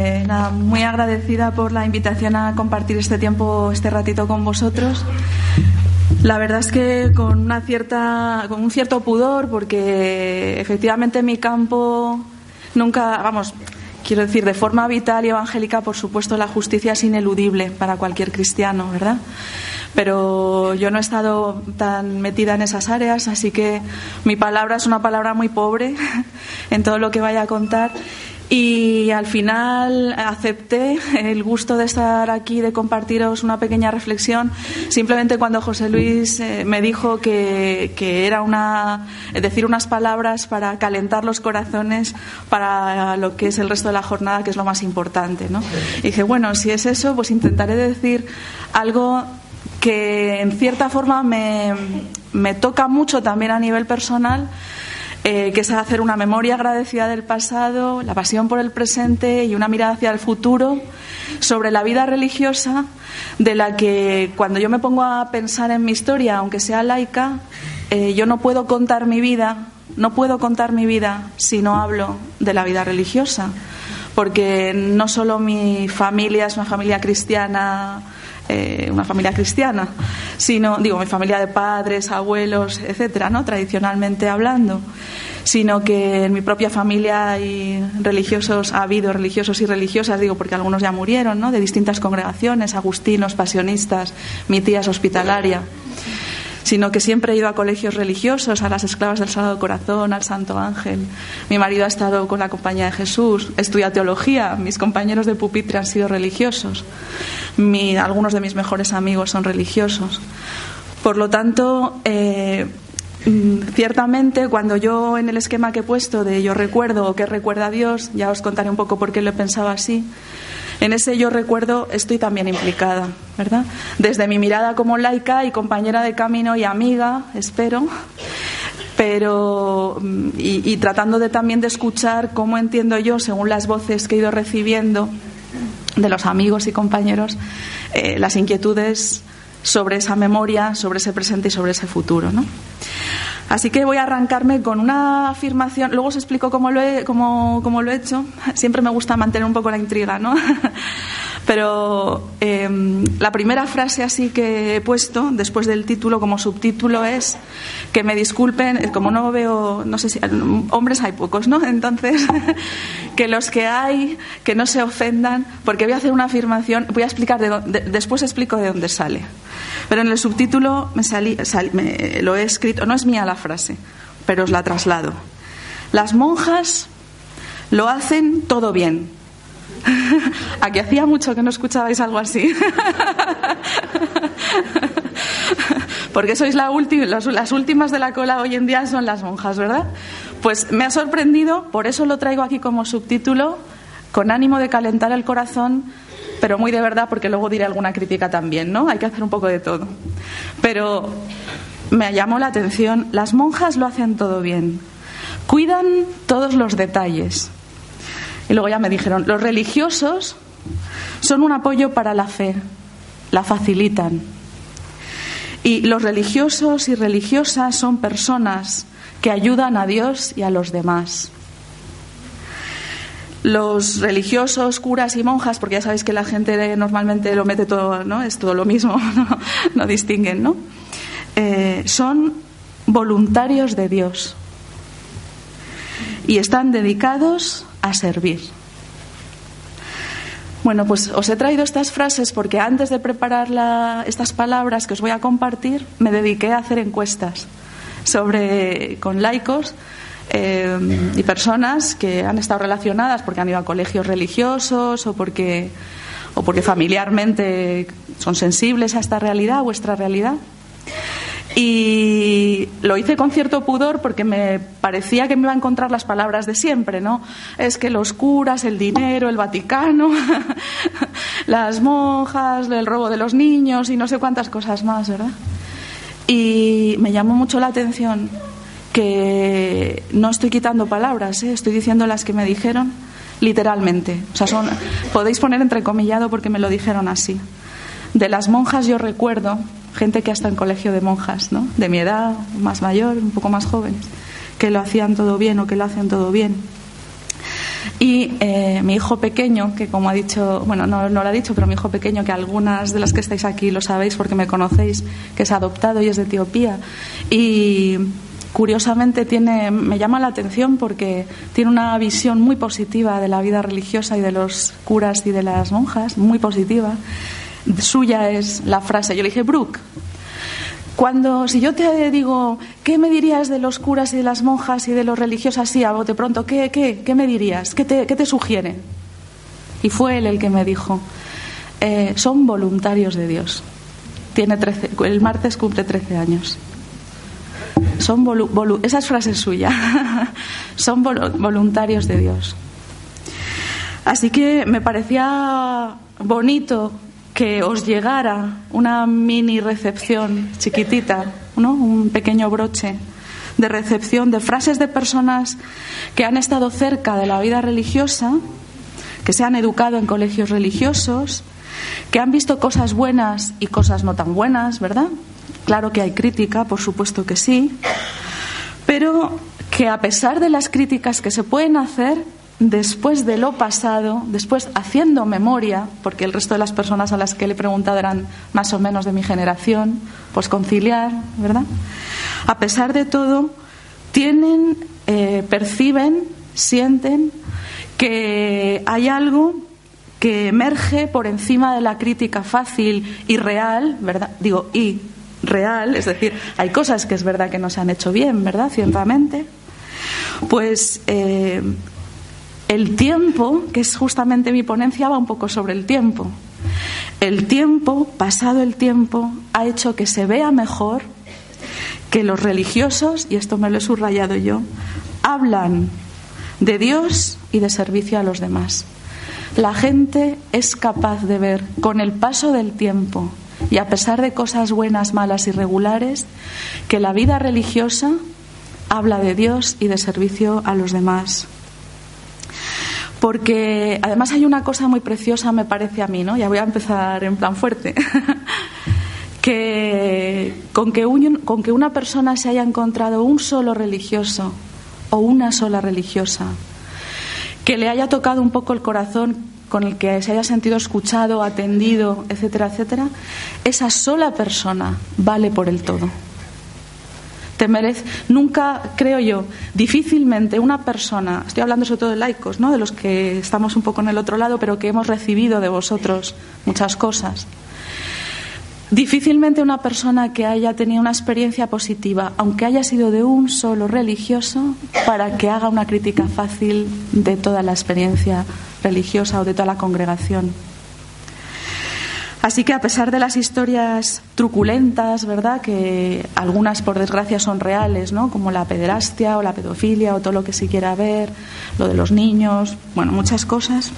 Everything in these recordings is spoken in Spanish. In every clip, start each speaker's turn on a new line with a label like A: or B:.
A: Eh, muy agradecida por la invitación a compartir este tiempo, este ratito con vosotros. La verdad es que con una cierta, con un cierto pudor, porque efectivamente mi campo nunca, vamos, quiero decir, de forma vital y evangélica, por supuesto, la justicia es ineludible para cualquier cristiano, ¿verdad? Pero yo no he estado tan metida en esas áreas, así que mi palabra es una palabra muy pobre en todo lo que vaya a contar y al final acepté el gusto de estar aquí, de compartiros una pequeña reflexión, simplemente cuando José Luis eh, me dijo que, era una, decir unas palabras para calentar los corazones para lo que es el resto de la jornada, que es lo más importante. ¿no? Y dije, bueno, si es eso, pues intentaré decir algo que en cierta forma me, me toca mucho también a nivel personal eh, que es hacer una memoria agradecida del pasado, la pasión por el presente y una mirada hacia el futuro sobre la vida religiosa de la que cuando yo me pongo a pensar en mi historia, aunque sea laica, eh, yo no puedo contar mi vida, no puedo contar mi vida si no hablo de la vida religiosa, porque no solo mi familia es una familia cristiana eh, una familia cristiana, sino, digo, mi familia de padres, abuelos, etcétera, ¿no? Tradicionalmente hablando, sino que en mi propia familia hay religiosos, ha habido religiosos y religiosas, digo, porque algunos ya murieron, ¿no? De distintas congregaciones, agustinos, pasionistas, mi tía es hospitalaria sino que siempre he ido a colegios religiosos, a las esclavas del Sagrado Corazón, al Santo Ángel. Mi marido ha estado con la Compañía de Jesús, estudia teología, mis compañeros de pupitre han sido religiosos, algunos de mis mejores amigos son religiosos. Por lo tanto, eh, mm, Ciertamente, cuando yo en el esquema que he puesto de yo recuerdo o que recuerda a Dios, ya os contaré un poco por qué lo he pensado así, en ese yo recuerdo estoy también implicada, ¿verdad? Desde mi mirada como laica y compañera de camino y amiga, espero, pero mm, y, tratando de también de escuchar cómo entiendo yo, según las voces que he ido recibiendo de los amigos y compañeros, eh, las inquietudes sobre esa memoria, sobre ese presente y sobre ese futuro, ¿no? Así que voy a arrancarme con una afirmación, luego os explico cómo lo he, cómo, cómo lo he hecho. Siempre me gusta mantener un poco la intriga, ¿no? Pero em, la primera frase así que he puesto después del título como subtítulo es que me disculpen, eh, como no veo, no sé si hombres hay pocos, ¿no? Entonces, que los que hay, que no se ofendan, porque voy a hacer una afirmación, voy a explicar, de, después explico de dónde sale. Pero en el subtítulo me salí, me, lo he escrito, no es mía la frase, pero os la traslado. Las monjas lo hacen todo bien Aquí hacía mucho que no escuchabais algo así. Porque sois la las últimas de la cola hoy en día son las monjas, ¿verdad? Pues me ha sorprendido, por eso lo traigo aquí como subtítulo, con ánimo de calentar el corazón, pero muy de verdad, porque luego diré alguna crítica también, ¿no? Hay que hacer un poco de todo. Pero me llamó la atención, las monjas lo hacen todo bien, cuidan todos los detalles y luego ya me dijeron, los religiosos son un apoyo para la fe, la facilitan. Y los religiosos y religiosas son personas que ayudan a Dios y a los demás. Los religiosos, curas y monjas, porque ya sabéis que la gente normalmente lo mete todo, ¿no? Es todo lo mismo, no, distinguen, ¿no? Eh, son voluntarios de Dios y están dedicados a servir. Bueno, pues os he traído estas frases porque antes de preparar estas palabras que os voy a compartir, me dediqué a hacer encuestas sobre con laicos eh, y personas que han estado relacionadas porque han ido a colegios religiosos o porque o porque familiarmente son sensibles a esta realidad, a vuestra realidad. Y lo hice con cierto pudor porque me parecía que me iba a encontrar las palabras de siempre, ¿no? Es que los curas, el dinero, el Vaticano, las monjas, el robo de los niños y no sé cuántas cosas más, ¿verdad? Y me llamó mucho la atención que no estoy quitando palabras, ¿eh? estoy diciendo las que me dijeron literalmente. O sea, son, podéis poner entrecomillado porque me lo dijeron así. De las monjas yo recuerdo gente que hasta en colegio de monjas, ¿no? De mi edad, más mayor, un poco más jóvenes, que lo hacían todo bien o que lo hacen todo bien. Y eh, mi hijo pequeño, que como ha dicho, bueno, no, no lo ha dicho, pero mi hijo pequeño, que algunas de las que estáis aquí lo sabéis porque me conocéis, que es adoptado y es de Etiopía. Y curiosamente tiene, me llama la atención porque tiene una visión muy positiva de la vida religiosa y de los curas y de las monjas, muy positiva. Suya es la frase, yo le dije, Brooke, cuando, si yo te digo, ¿qué me dirías de los curas y de las monjas y de los religiosos así a bote pronto? ¿Qué, qué, qué me dirías? ¿Qué te, ¿Qué te, sugiere? Y fue él el que me dijo, eh, son voluntarios de Dios. Tiene 13, el martes cumple 13 años. Son volu, volu, esa es frase suya. son voluntarios de Dios. Así que me parecía bonito que os llegara una mini recepción chiquitita, ¿no? un pequeño broche de recepción de frases de personas que han estado cerca de la vida religiosa, que se han educado en colegios religiosos, que han visto cosas buenas y cosas no tan buenas, ¿verdad? Claro que hay crítica, por supuesto que sí, pero que a pesar de las críticas que se pueden hacer, después de lo pasado, después haciendo memoria, porque el resto de las personas a las que le he preguntado eran más o menos de mi generación, pues conciliar, ¿verdad? A pesar de todo, tienen, eh, perciben, sienten que hay algo que emerge por encima de la crítica fácil y real, ¿verdad? Digo, y real, es decir, hay cosas que es verdad que no se han hecho bien, ¿verdad? Ciertamente. Pues eh, el tiempo, que es justamente mi ponencia, va un poco sobre el tiempo. El tiempo, pasado el tiempo, ha hecho que se vea mejor que los religiosos, y esto me lo he subrayado yo, hablan de Dios y de servicio a los demás. La gente es capaz de ver con el paso del tiempo y a pesar de cosas buenas, malas y regulares, que la vida religiosa habla de Dios y de servicio a los demás porque además hay una cosa muy preciosa, me parece a mí, ¿no? Ya voy a empezar en plan fuerte. que con que, con que una persona se haya encontrado un solo religioso o una sola religiosa, que le haya tocado un poco el corazón con el que se haya sentido escuchado, atendido, etcétera, etcétera, esa sola persona vale por el todo. Te merece, nunca, creo yo, difícilmente una persona, estoy hablando sobre todo de laicos, ¿no? de los que estamos un poco en el otro lado, pero que hemos recibido de vosotros muchas cosas. Difícilmente una persona que haya tenido una experiencia positiva, aunque haya sido de un solo religioso, para que haga una crítica fácil de toda la experiencia religiosa o de toda la congregación. Así que a pesar de las historias truculentas, ¿verdad? Que algunas por desgracia son reales, ¿no? Como la pederastia o la pedofilia o todo lo que se quiera ver, lo de los niños, bueno, muchas cosas.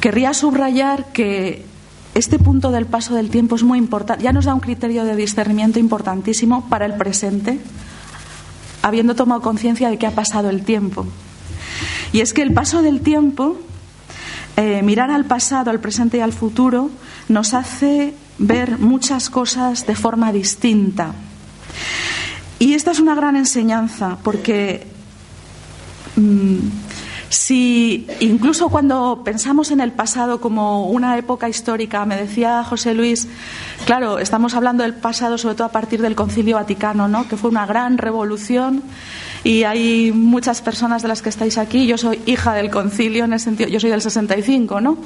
A: Querría subrayar que este punto del paso del tiempo es muy importante, ya nos da un criterio de discernimiento importantísimo para el presente, habiendo tomado conciencia de que ha pasado el tiempo. Y es que el paso del tiempo eh, mirar al pasado, al presente y al futuro nos hace ver muchas cosas de forma distinta. Y esta es una gran enseñanza porque mm, si incluso cuando pensamos en el pasado como una época histórica, me decía José Luis, claro, estamos hablando del pasado sobre todo a partir del Concilio Vaticano, ¿no? que fue una gran revolución y hay muchas personas de las que estáis aquí. Yo soy hija del concilio en el sentido, yo soy del 65, ¿no?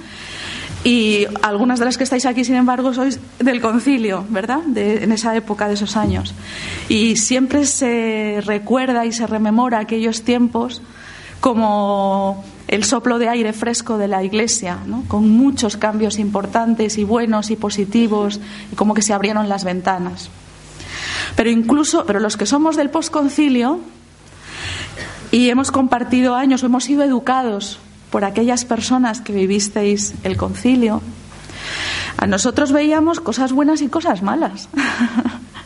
A: Y algunas de las que estáis aquí, sin embargo, sois del concilio, ¿verdad? De, en esa época de esos años. Y siempre se recuerda y se rememora aquellos tiempos como el soplo de aire fresco de la Iglesia, ¿no? con muchos cambios importantes y buenos y positivos, y como que se abrieron las ventanas. Pero incluso, pero los que somos del posconcilio, y hemos compartido años, hemos sido educados por aquellas personas que vivisteis el concilio. A nosotros veíamos cosas buenas y cosas malas.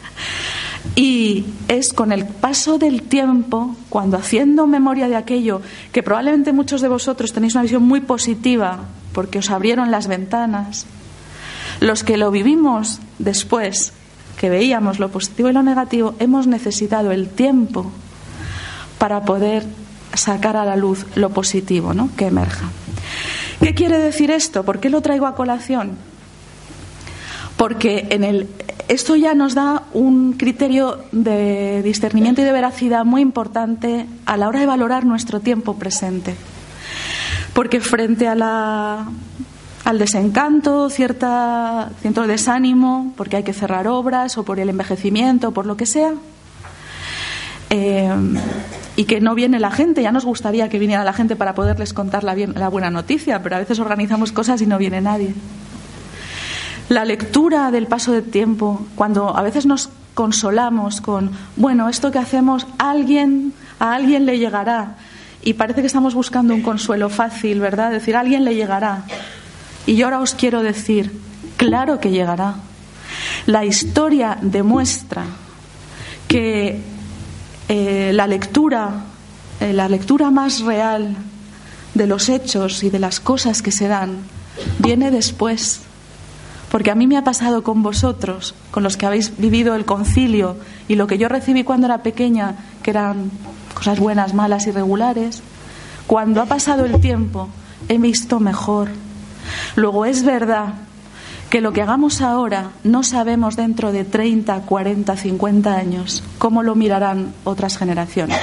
A: y es con el paso del tiempo, cuando haciendo memoria de aquello, que probablemente muchos de vosotros tenéis una visión muy positiva porque os abrieron las ventanas, los que lo vivimos después, que veíamos lo positivo y lo negativo, hemos necesitado el tiempo para poder sacar a la luz lo positivo, ¿no? Que emerja. ¿Qué quiere decir esto? ¿Por qué lo traigo a colación? Porque en el, esto ya nos da un criterio de discernimiento y de veracidad muy importante a la hora de valorar nuestro tiempo presente. Porque frente a la, al desencanto, cierto desánimo, porque hay que cerrar obras o por el envejecimiento, o por lo que sea, eh, y que no viene la gente. Ya nos gustaría que viniera la gente para poderles contar la, la buena noticia, pero a veces organizamos cosas y no viene nadie. La lectura del paso del tiempo, cuando a veces nos consolamos con, bueno, esto que hacemos, alguien, a alguien le llegará. Y parece que estamos buscando un consuelo fácil, ¿verdad? Decir, a alguien le llegará. Y yo ahora os quiero decir, claro que llegará. La historia demuestra que eh, la lectura, eh, la lectura más real de los hechos y de las cosas que se dan, viene después. Porque a mí me ha pasado con vosotros, con los que habéis vivido el concilio y lo que yo recibí cuando era pequeña, que eran cosas buenas, malas, irregulares. Cuando ha pasado el tiempo, he visto mejor, Luego es verdad que lo que hagamos ahora no sabemos dentro de 30, 40, 50 años cómo lo mirarán otras generaciones.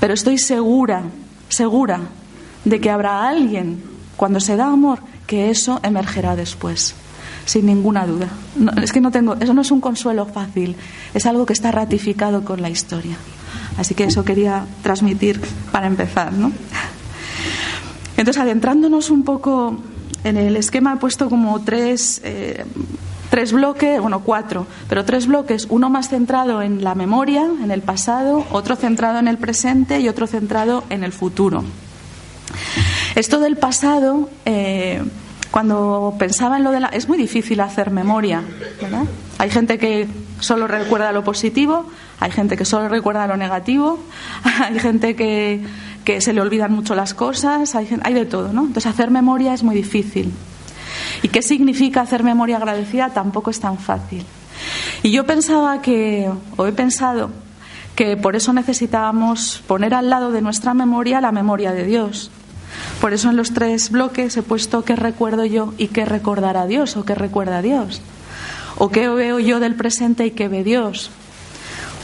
A: Pero estoy segura, segura de que habrá alguien, cuando se da amor, que eso emergerá después, sin ninguna duda. es que no tengo, eso no es un consuelo fácil, es algo que está ratificado con la historia. Así que eso quería transmitir para empezar, ¿no? Entonces, adentrándonos un poco en el esquema he puesto como tres, eh, tres bloques, bueno, cuatro, pero tres bloques, uno más centrado en la memoria, en el pasado, otro centrado en el presente y otro centrado en el futuro. Esto del pasado, eh, cuando pensaba en lo de la... Es muy difícil hacer memoria, ¿verdad? Hay gente que solo recuerda lo positivo, hay gente que solo recuerda lo negativo, hay gente que que se le olvidan mucho las cosas, hay, hay de todo, ¿no? Entonces hacer memoria es muy difícil. ¿Y qué significa hacer memoria agradecida? Tampoco es tan fácil. Y yo pensaba que, o he pensado, que por eso necesitábamos poner al lado de nuestra memoria la memoria de Dios. Por eso en los tres bloques he puesto qué recuerdo yo y qué recordará Dios o qué recuerda Dios. O qué veo yo del presente y qué ve Dios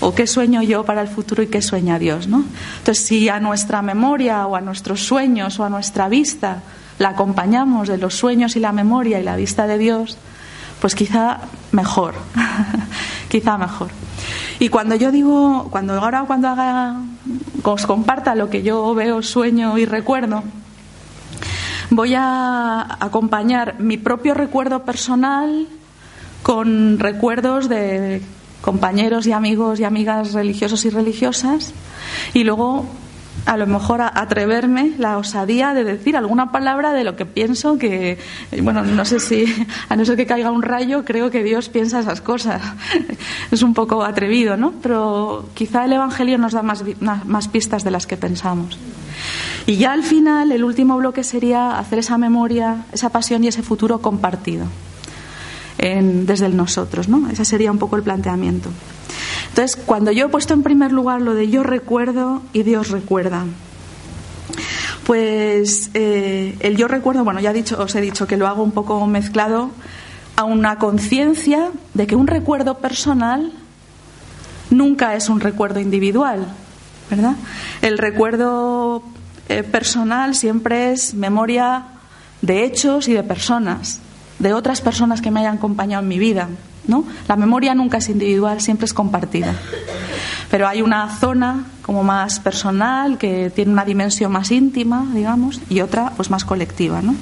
A: o qué sueño yo para el futuro y qué sueña Dios, ¿no? Entonces, si a nuestra memoria o a nuestros sueños o a nuestra vista la acompañamos de los sueños y la memoria y la vista de Dios, pues quizá mejor, quizá mejor. Y cuando yo digo, cuando ahora cuando haga, os comparta lo que yo veo, sueño y recuerdo, voy a acompañar mi propio recuerdo personal con recuerdos de compañeros y amigos y amigas religiosos y religiosas y luego a lo mejor atreverme la osadía de decir alguna palabra de lo que pienso que bueno no sé si a no ser que caiga un rayo creo que Dios piensa esas cosas. Es un poco atrevido no pero quizá el Evangelio nos da más, más pistas de las que pensamos. Y ya al final el último bloque sería hacer esa memoria esa pasión y ese futuro compartido desde el nosotros, ¿no? Ese sería un poco el planteamiento. Entonces, cuando yo he puesto en primer lugar lo de yo recuerdo y Dios recuerda, pues eh, el yo recuerdo, bueno, ya dicho, os he dicho que lo hago un poco mezclado a una conciencia de que un recuerdo personal nunca es un recuerdo individual, ¿verdad? El recuerdo eh, personal siempre es memoria de hechos y de personas de otras personas que me hayan acompañado en mi vida. ¿no? La memoria nunca es individual, siempre es compartida. Pero hay una zona como más personal, que tiene una dimensión más íntima, digamos, y otra pues más colectiva. ¿no?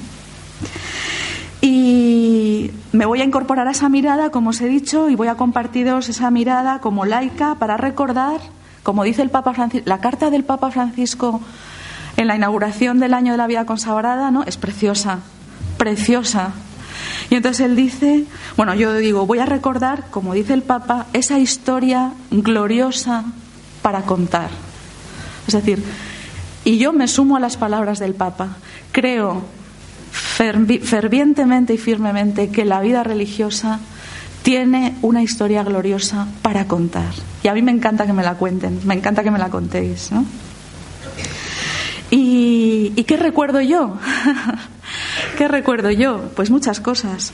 A: Y me voy a incorporar a esa mirada, como os he dicho, y voy a compartiros esa mirada como laica para recordar, como dice el Papa Francisco, la carta del Papa Francisco en la inauguración del año de la vida consagrada, ¿no? Es preciosa, preciosa, y entonces él dice, bueno, yo digo, voy a recordar, como dice el Papa, esa historia gloriosa para contar. Es decir, y yo me sumo a las palabras del Papa. Creo fervientemente y firmemente que la vida religiosa tiene una historia gloriosa para contar. Y a mí me encanta que me la cuenten, me encanta que me la contéis. ¿no? ¿Y, ¿y qué recuerdo yo? ¿Qué recuerdo yo? Pues muchas cosas.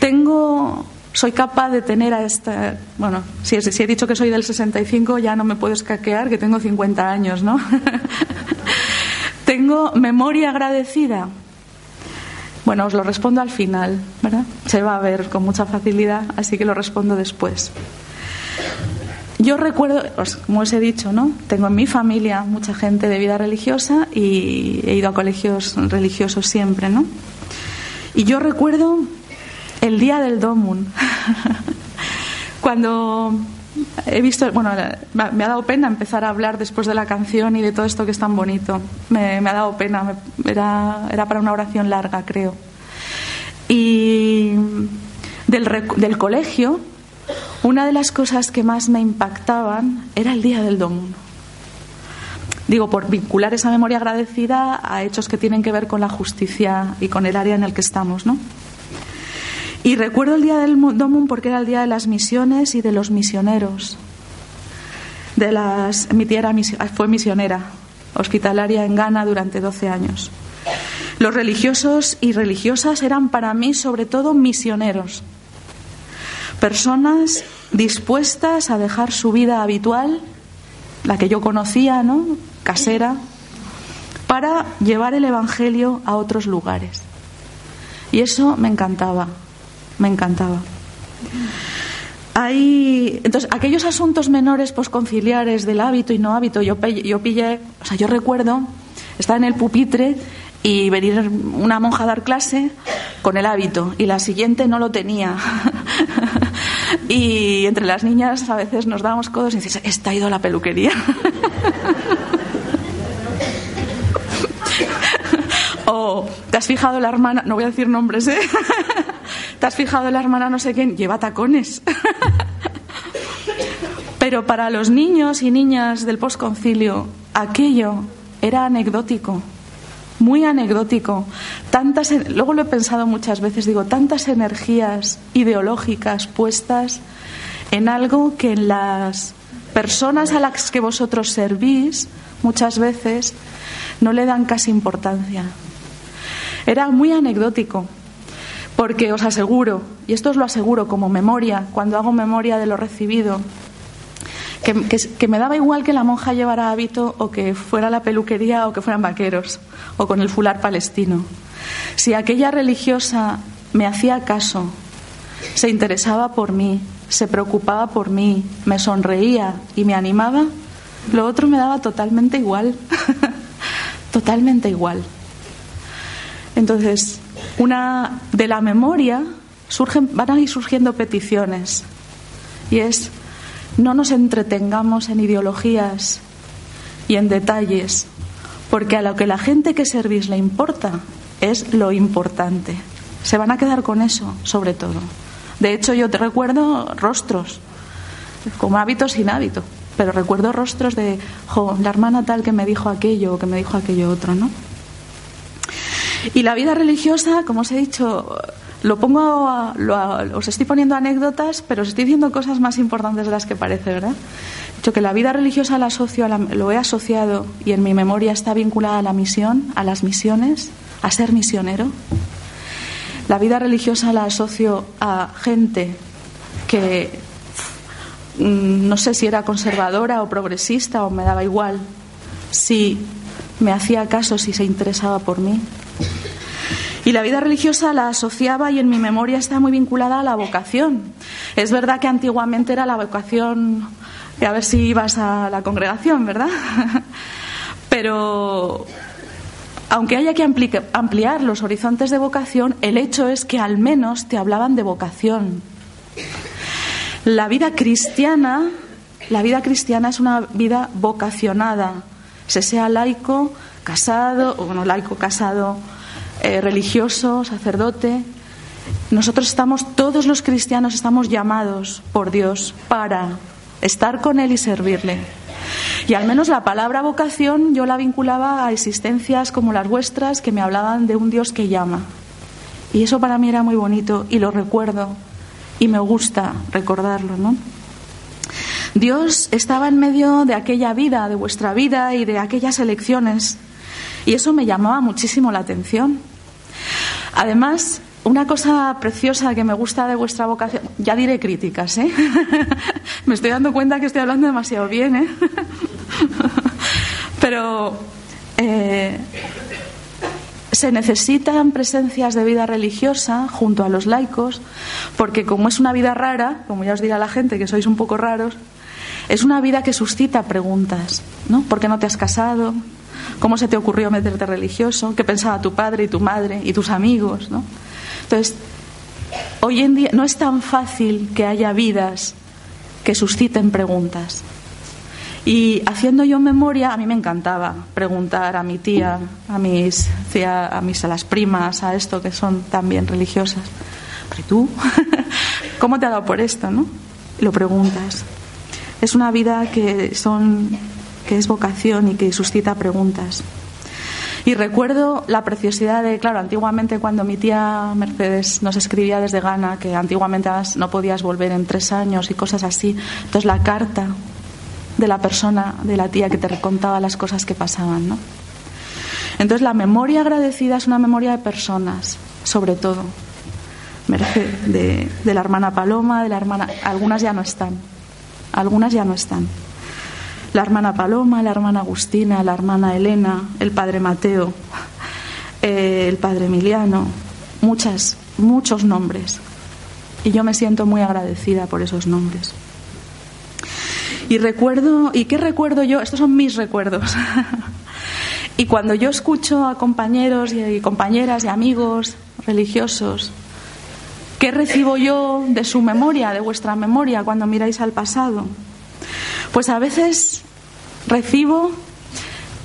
A: Tengo soy capaz de tener a esta. Bueno, si, si, he dicho que soy del 65, ya no me puedo escaquear, que tengo 50 años, ¿no? tengo memoria agradecida. Bueno, os lo respondo al final, ¿verdad? Se va a ver con mucha facilidad, así que lo respondo después. Yo recuerdo, pues, como os he dicho, ¿no? Tengo en mi familia mucha gente de vida religiosa y he ido a colegios religiosos siempre, ¿no? Y yo recuerdo el día del Domun. Cuando he visto, bueno, me ha dado pena empezar a hablar después de la canción y de todo esto que es tan bonito. Me, ha dado pena, era, era, para una oración larga, creo. Y del, del colegio, una de las cosas que más me impactaban era el día del Domun. Digo, por vincular esa memoria agradecida a hechos que tienen que ver con la justicia y con el área en el que estamos, ¿no? Y recuerdo el día del Domum porque era el día de las misiones y de los misioneros. De las, mi tía fue misionera hospitalaria en Ghana durante 12 años. Los religiosos y religiosas eran para mí sobre todo misioneros. Personas dispuestas a dejar su vida habitual, la que yo conocía, ¿no? casera, para llevar el Evangelio a otros lugares. Y eso me encantaba me encantaba. Hay, entonces, aquellos asuntos menores posconciliares del hábito y no hábito, yo, yo pillé, o sea, yo recuerdo estar en el pupitre y venir una monja a dar clase con el hábito y la siguiente no lo tenía. y entre las niñas a veces nos damos codos y dices, está ido a la peluquería. o te has fijado la hermana, no voy a decir nombres, ¿eh? ¿Te has fijado la hermana no sé quién? Lleva tacones. Pero para los niños y niñas del posconcilio, aquello era anecdótico, muy anecdótico. Luego lo he pensado muchas veces, digo, tantas energías ideológicas puestas en algo que en las personas a las que vosotros servís muchas veces no le dan casi importancia. Era muy anecdótico. Porque os aseguro, y esto os lo aseguro como memoria, cuando hago memoria de lo recibido, que, me daba igual que la monja llevara hábito o que fuera la peluquería o que fueran vaqueros o con el fular palestino. Si aquella religiosa me hacía caso, se interesaba por mí, se preocupaba por mí, me sonreía y me animaba, lo otro me daba totalmente igual, totalmente igual. Entonces, una de la memoria surgen, van a ir surgiendo peticiones y es no nos entretengamos en ideologías y en detalles, porque a lo que la gente que servís le importa es lo importante. Se van a quedar con eso, sobre todo. De hecho, yo te recuerdo rostros, como hábitos sin hábito, pero recuerdo rostros de la hermana tal que me dijo aquello o que me dijo aquello otro, ¿no? Y la vida religiosa, como os he dicho, lo pongo, os estoy poniendo anécdotas, pero os estoy diciendo cosas más importantes de las que parece, ¿verdad? Dicho que la vida religiosa la asocio lo he asociado y en mi memoria está vinculada a la misión, a las misiones, a ser misionero. La vida religiosa la asocio a gente que mm, no sé si era conservadora o progresista o me daba igual, si me hacía caso, si se interesaba por mí. Y la vida religiosa la asociaba y en mi memoria está muy vinculada a la vocación. Es verdad que antiguamente era la vocación, a ver si ibas a la congregación, ¿verdad? Pero aunque haya que ampliar los horizontes de vocación, el hecho es que al menos te hablaban de vocación. La vida cristiana, la vida cristiana es una vida vocacionada, se sea laico, casado, o bueno, laico, casado, eh, religioso, sacerdote. Nosotros estamos, todos los cristianos estamos llamados por Dios para estar con Él y servirle. Y al menos la palabra vocación yo la vinculaba a existencias como las vuestras que me hablaban de un Dios que llama. Y eso para mí era muy bonito y lo recuerdo y me gusta recordarlo, ¿no? Dios estaba en medio de aquella vida, de vuestra vida y de aquellas elecciones Y eso me llamaba muchísimo la atención. Además, una cosa preciosa que me gusta de vuestra vocación, ya diré críticas, ¿eh? me estoy dando cuenta que estoy hablando demasiado bien, ¿eh? Pero eh, se necesitan presencias de vida religiosa junto a los laicos, porque como es una vida rara, como ya os dirá la gente que sois un poco raros, es una vida que suscita preguntas, ¿no? ¿Por qué no te has casado? ¿Cómo se te ocurrió meterte religioso? ¿Qué pensaba tu padre y tu madre y tus amigos? ¿no? Entonces, hoy en día no es tan fácil que haya vidas que susciten preguntas. Y haciendo yo memoria, a mí me encantaba preguntar a mi tía, a mis, a, mis, a las primas, a esto que son también religiosas. ¿Y tú? ¿Cómo te ha dado por esto, no? lo preguntas. Es una vida que son que es vocación y que suscita preguntas. Y recuerdo la preciosidad de, claro, antiguamente cuando mi tía Mercedes nos escribía desde Ghana, que antiguamente no podías volver en tres años y cosas así, entonces la carta de la persona, de la tía que te recontaba las cosas que pasaban, ¿no? Entonces la memoria agradecida es una memoria de personas, sobre todo. De la hermana Paloma, de la hermana. Algunas ya no están. Algunas ya no están la hermana Paloma, la hermana Agustina, la hermana Elena, el padre Mateo, eh, el padre Emiliano, muchas, muchos nombres. Y yo me siento muy agradecida por esos nombres. Y recuerdo, ¿y qué recuerdo yo? Estos son mis recuerdos. y cuando yo escucho a compañeros y compañeras y amigos religiosos, ¿qué recibo yo de su memoria, de vuestra memoria, cuando miráis al pasado? Pues a veces recibo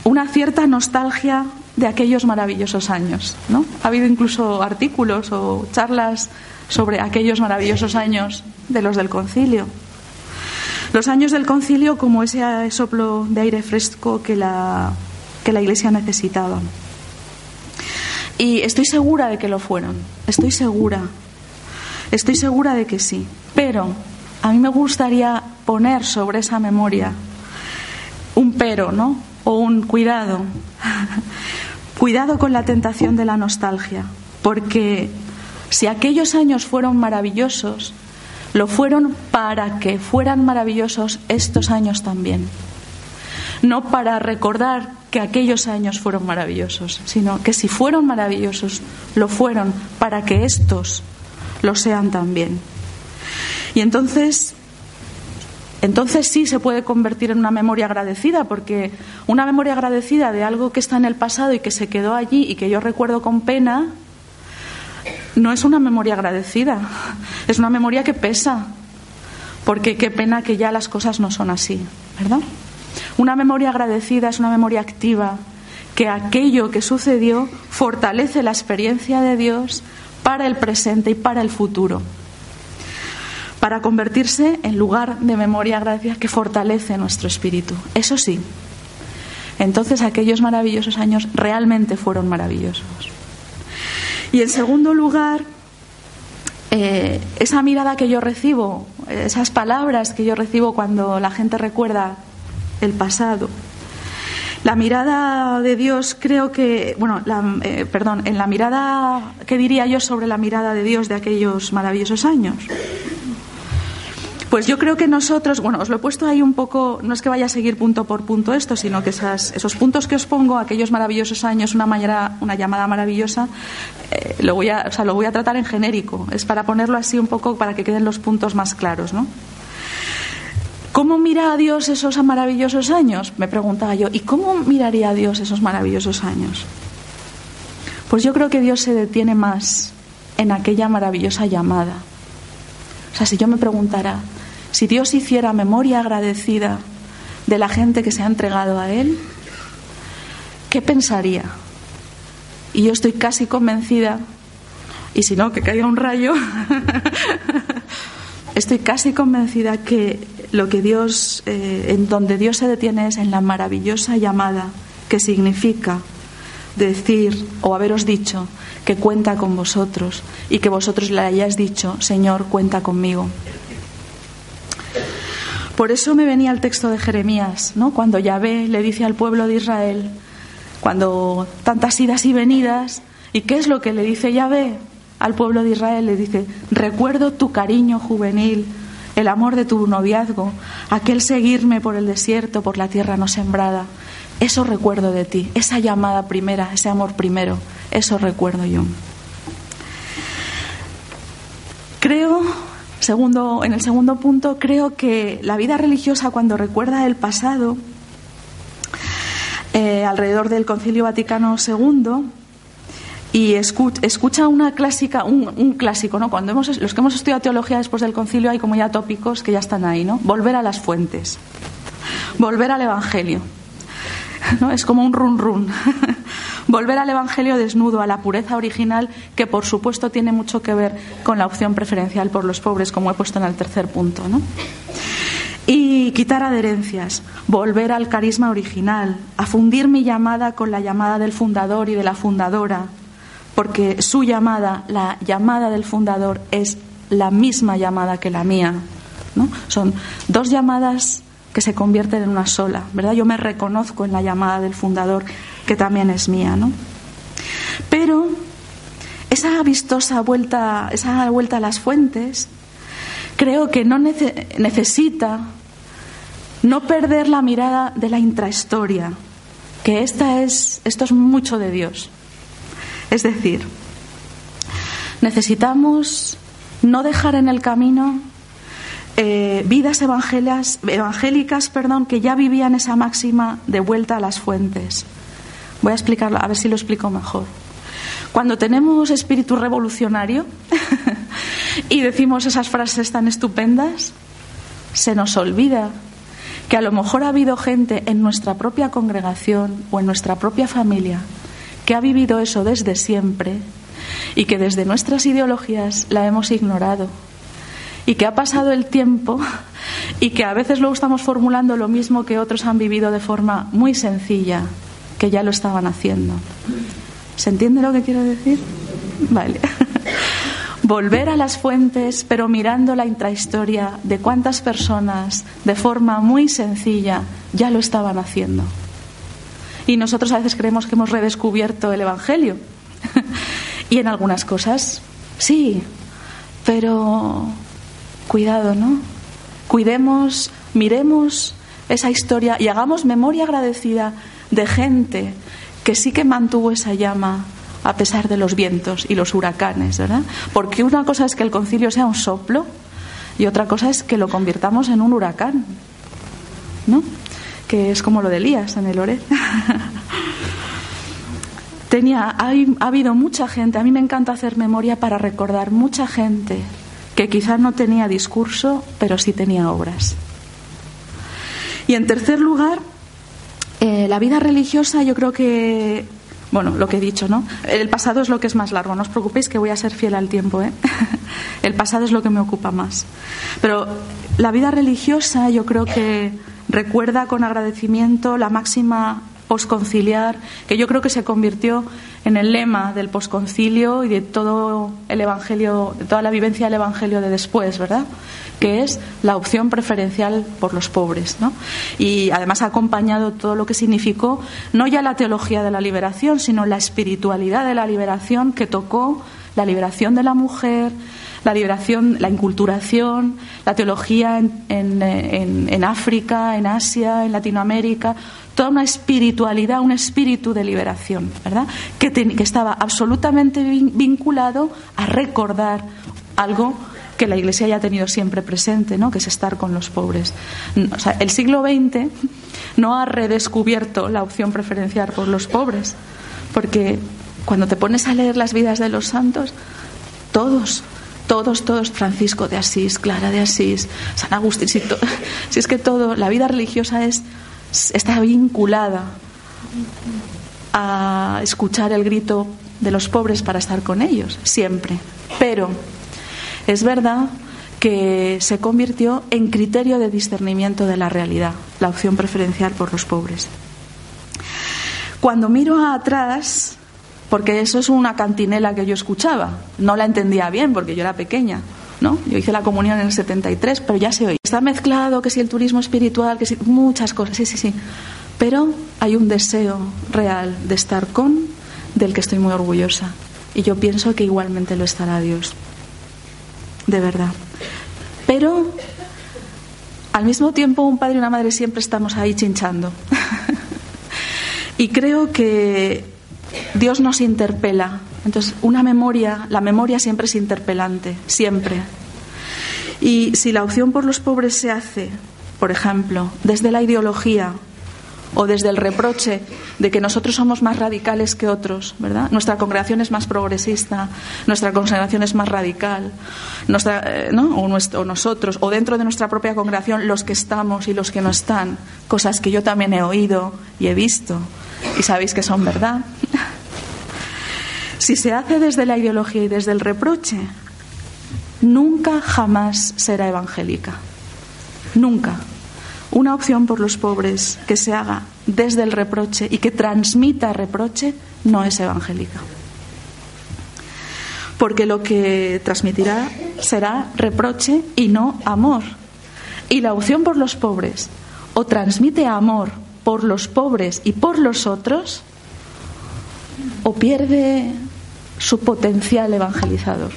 A: una cierta nostalgia de aquellos maravillosos años. ¿no? Ha habido incluso artículos o charlas sobre aquellos maravillosos años de los del concilio. Los años del concilio como ese soplo de aire fresco que la, que la Iglesia necesitaba. Y estoy segura de que lo fueron, estoy segura, estoy segura de que sí. Pero a mí me gustaría poner sobre esa memoria un pero, ¿no? O un cuidado. cuidado con la tentación de la nostalgia, porque si aquellos años fueron maravillosos, lo fueron para que fueran maravillosos estos años también. No para recordar que aquellos años fueron maravillosos, sino que si fueron maravillosos, lo fueron para que estos lo sean también. Y entonces entonces sí se puede convertir en una memoria agradecida, porque una memoria agradecida de algo que está en el pasado y que se quedó allí y que yo recuerdo con pena, no es una memoria agradecida, es una memoria que pesa, porque qué pena que ya las cosas no son así, ¿verdad? Una memoria agradecida es una memoria activa, que aquello que sucedió fortalece la experiencia de Dios para el presente y para el futuro para convertirse en lugar de memoria agradecida que fortalece nuestro espíritu. Eso sí, entonces aquellos maravillosos años realmente fueron maravillosos. Y en segundo lugar, eh, esa mirada que yo recibo, esas palabras que yo recibo cuando la gente recuerda el pasado. La mirada de Dios creo que, bueno, eh, perdón, en la mirada, ¿qué diría yo sobre la mirada de Dios de aquellos maravillosos años? Pues yo creo que nosotros, bueno, os lo he puesto ahí un poco, no es que vaya a seguir punto por punto esto, sino que esos puntos que os pongo, aquellos maravillosos años, una, manera, una llamada maravillosa, eh, lo, voy a, o sea, lo voy a tratar en genérico. Es para ponerlo así un poco para que queden los puntos más claros, ¿no? ¿Cómo mira a Dios esos maravillosos años? Me preguntaba yo. ¿Y cómo miraría a Dios esos maravillosos años? Pues yo creo que Dios se detiene más en aquella maravillosa llamada. O sea, si yo me preguntara, si Dios hiciera memoria agradecida de la gente que se ha entregado a Él, ¿qué pensaría? Y yo estoy casi convencida, y si no, que caiga un rayo, estoy casi convencida que lo que Dios, eh, en donde Dios se detiene es en la maravillosa llamada que significa decir o haberos dicho que cuenta con vosotros y que vosotros le hayáis dicho, Señor, cuenta conmigo. Por eso me venía el texto de Jeremías, ¿no? Cuando Yahvé le dice al pueblo de Israel, cuando tantas idas y venidas, ¿y qué es lo que le dice Yahvé al pueblo de Israel? Le dice, recuerdo tu cariño juvenil, el amor de tu noviazgo, aquel seguirme por el desierto, por la tierra no sembrada. Eso recuerdo de ti, esa llamada primera, ese amor primero, eso recuerdo yo. Creo, segundo, en el segundo punto, creo que la vida religiosa cuando recuerda el pasado, eh, alrededor del Concilio Vaticano II, y escucha una clásica, un, clásico, ¿no? Cuando hemos, los que hemos estudiado teología después del concilio hay como ya tópicos que ya están ahí, ¿no? Volver a las fuentes, volver al Evangelio, ¿no? Es como un run run. volver al Evangelio desnudo, a la pureza original, que por supuesto tiene mucho que ver con la opción preferencial por los pobres, como he puesto en el tercer punto, ¿no? Y quitar adherencias, volver al carisma original, a fundir mi llamada con la llamada del fundador y de la fundadora, porque su llamada, la llamada del fundador, es la misma llamada que la mía. ¿no? Son dos llamadas que se convierten en una sola, ¿verdad? Yo me reconozco en la llamada del fundador, que también es mía, ¿no? Pero esa vistosa vuelta, esa vuelta a las fuentes, creo que no necesita no perder la mirada de la intrahistoria, que esta es, esto es mucho de Dios. Es decir, necesitamos no dejar en el camino eh, vidas evangélicas perdón, que ya vivían esa máxima de vuelta a las fuentes. Voy a explicarlo, a ver si lo explico mejor. Cuando tenemos espíritu revolucionario y decimos esas frases tan estupendas, se nos olvida que a lo mejor ha habido gente en nuestra propia congregación o en nuestra propia familia que ha vivido eso desde siempre y que desde nuestras ideologías la hemos ignorado y que ha pasado el tiempo y que a veces luego estamos formulando lo mismo que otros han vivido de forma muy sencilla, que ya lo estaban haciendo. ¿Se entiende lo que quiero decir? Vale. Volver a las fuentes, pero mirando la intrahistoria de cuántas personas de forma muy sencilla ya lo estaban haciendo. Y nosotros a veces creemos que hemos redescubierto el Evangelio. y en algunas cosas, sí, pero cuidado, ¿no? Cuidemos, miremos esa historia y hagamos memoria agradecida de gente que sí que mantuvo esa llama a pesar de los vientos y los huracanes, ¿verdad? Porque una cosa es que el concilio sea un soplo y otra cosa es que lo convirtamos en un huracán, ¿no? que es como lo de Elías en el Ore. Tenía, ha habido mucha gente, a mí me encanta hacer memoria para recordar mucha gente que quizás no tenía discurso, pero sí tenía obras. Y en tercer lugar, eh, la vida religiosa yo creo que, bueno, lo que he dicho, ¿no? El pasado es lo que es más largo, no os preocupéis que voy a ser fiel al tiempo, ¿eh? El pasado es lo que me ocupa más. Pero la vida religiosa yo creo que recuerda con agradecimiento la máxima posconciliar, que yo creo que se convirtió en el lema del posconcilio y de todo el evangelio, de toda la vivencia del evangelio de después, ¿verdad? Que es la opción preferencial por los pobres, ¿no? Y además ha acompañado todo lo que significó no ya la teología de la liberación, sino la espiritualidad de la liberación que tocó la liberación de la mujer, la liberación, la inculturación, la teología en, África, en Asia, en Latinoamérica, toda una espiritualidad, un espíritu de liberación, ¿verdad? Que, que estaba absolutamente vinculado a recordar algo que la Iglesia haya tenido siempre presente, ¿no? que es estar con los pobres. El siglo XX no ha redescubierto la opción preferencial por los pobres, porque cuando te pones a leer las vidas de los santos, todos todos, todos, Francisco de Asís, Clara de Asís, San Agustín, si, es que todo, la vida religiosa es, está vinculada a escuchar el grito de los pobres para estar con ellos, siempre. Pero es verdad que se convirtió en criterio de discernimiento de la realidad, la opción preferencial por los pobres. Cuando miro atrás, porque eso es una cantinela que yo escuchaba. No la entendía bien porque yo era pequeña. ¿no? Yo hice la comunión en el 73, pero ya se oye. Está mezclado, que si el turismo espiritual, que si muchas cosas, sí, sí, sí. Pero hay un deseo real de estar con, del que estoy muy orgullosa. Y yo pienso que igualmente lo estará Dios. De verdad. Pero al mismo tiempo un padre y una madre siempre estamos ahí chinchando. y creo que Dios nos interpela. Entonces, una memoria, la memoria siempre es interpelante, siempre. Y si la opción por los pobres se hace, por ejemplo, desde la ideología o desde el reproche de que nosotros somos más radicales que otros, ¿verdad? Nuestra congregación es más progresista, nuestra congregación es más radical, eh, ¿no? o nosotros, o dentro de nuestra propia congregación, los que estamos y los que no están, cosas que yo también he oído y he visto y sabéis que son verdad. Si se hace desde la ideología y desde el reproche, nunca jamás será evangélica. Nunca. Una opción por los pobres que se haga desde el reproche y que transmita reproche no es evangélica. Porque lo que transmitirá será reproche y no amor. Y la opción por los pobres o transmite amor por los pobres y por los otros o pierde su potencial evangelizador.